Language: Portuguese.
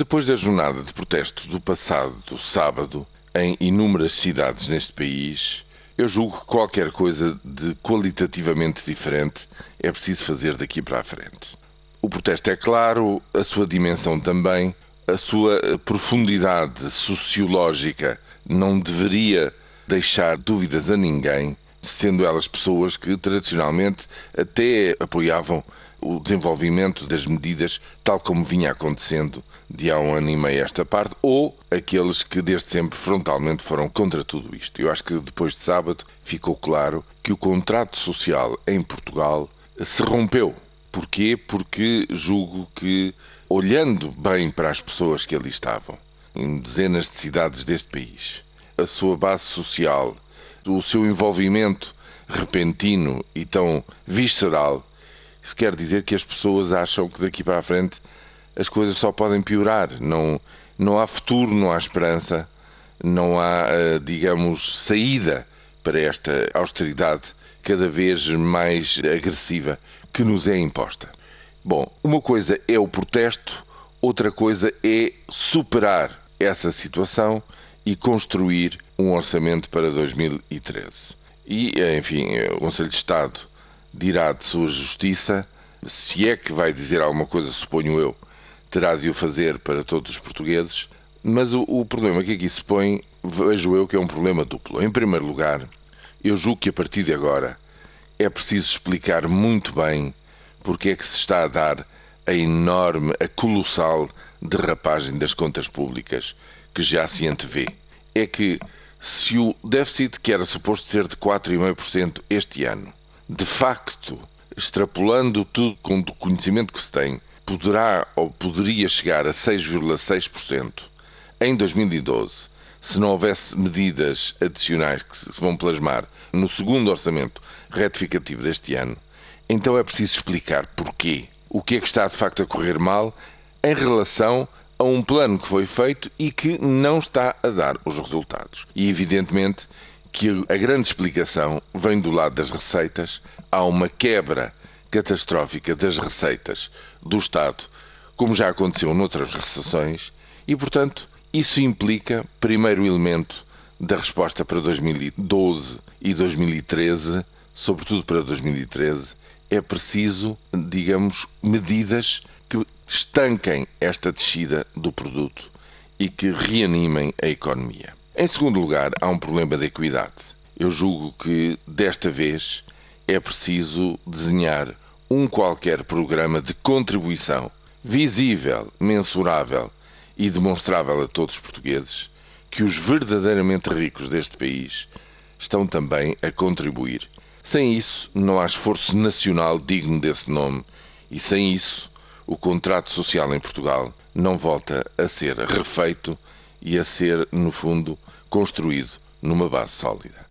Depois da jornada de protesto do passado sábado, em inúmeras cidades neste país, eu julgo que qualquer coisa de qualitativamente diferente é preciso fazer daqui para a frente. O protesto é claro, a sua dimensão também, a sua profundidade sociológica não deveria deixar dúvidas a ninguém, sendo elas pessoas que tradicionalmente até apoiavam o desenvolvimento das medidas tal como vinha acontecendo de há um ano e meio esta parte, ou aqueles que desde sempre frontalmente foram contra tudo isto. Eu acho que depois de sábado ficou claro que o contrato social em Portugal se rompeu. Porquê? Porque julgo que, olhando bem para as pessoas que ali estavam, em dezenas de cidades deste país, a sua base social, o seu envolvimento repentino e tão visceral isso quer dizer que as pessoas acham que daqui para a frente as coisas só podem piorar. Não, não há futuro, não há esperança, não há, eh, digamos, saída para esta austeridade cada vez mais agressiva que nos é imposta. Bom, uma coisa é o protesto, outra coisa é superar essa situação e construir um orçamento para 2013. E, enfim, o Conselho de Estado dirá de sua justiça, se é que vai dizer alguma coisa, suponho eu, terá de o fazer para todos os portugueses, mas o, o problema que aqui se põe, vejo eu que é um problema duplo. Em primeiro lugar, eu julgo que a partir de agora é preciso explicar muito bem porque é que se está a dar a enorme, a colossal derrapagem das contas públicas que já se antevê. É que se o déficit que era suposto ser de 4,5% este ano de facto, extrapolando tudo com o conhecimento que se tem, poderá ou poderia chegar a 6,6% em 2012, se não houvesse medidas adicionais que se vão plasmar no segundo orçamento retificativo deste ano, então é preciso explicar porquê. O que é que está de facto a correr mal em relação a um plano que foi feito e que não está a dar os resultados. E evidentemente que a grande explicação vem do lado das receitas. Há uma quebra catastrófica das receitas do Estado, como já aconteceu noutras recessões, e, portanto, isso implica, primeiro elemento da resposta para 2012 e 2013, sobretudo para 2013, é preciso, digamos, medidas estanquem esta descida do produto e que reanimem a economia. Em segundo lugar, há um problema de equidade. Eu julgo que desta vez é preciso desenhar um qualquer programa de contribuição visível, mensurável e demonstrável a todos os portugueses que os verdadeiramente ricos deste país estão também a contribuir. Sem isso, não há esforço nacional digno desse nome, e sem isso, o contrato social em Portugal não volta a ser refeito e a ser, no fundo, construído numa base sólida.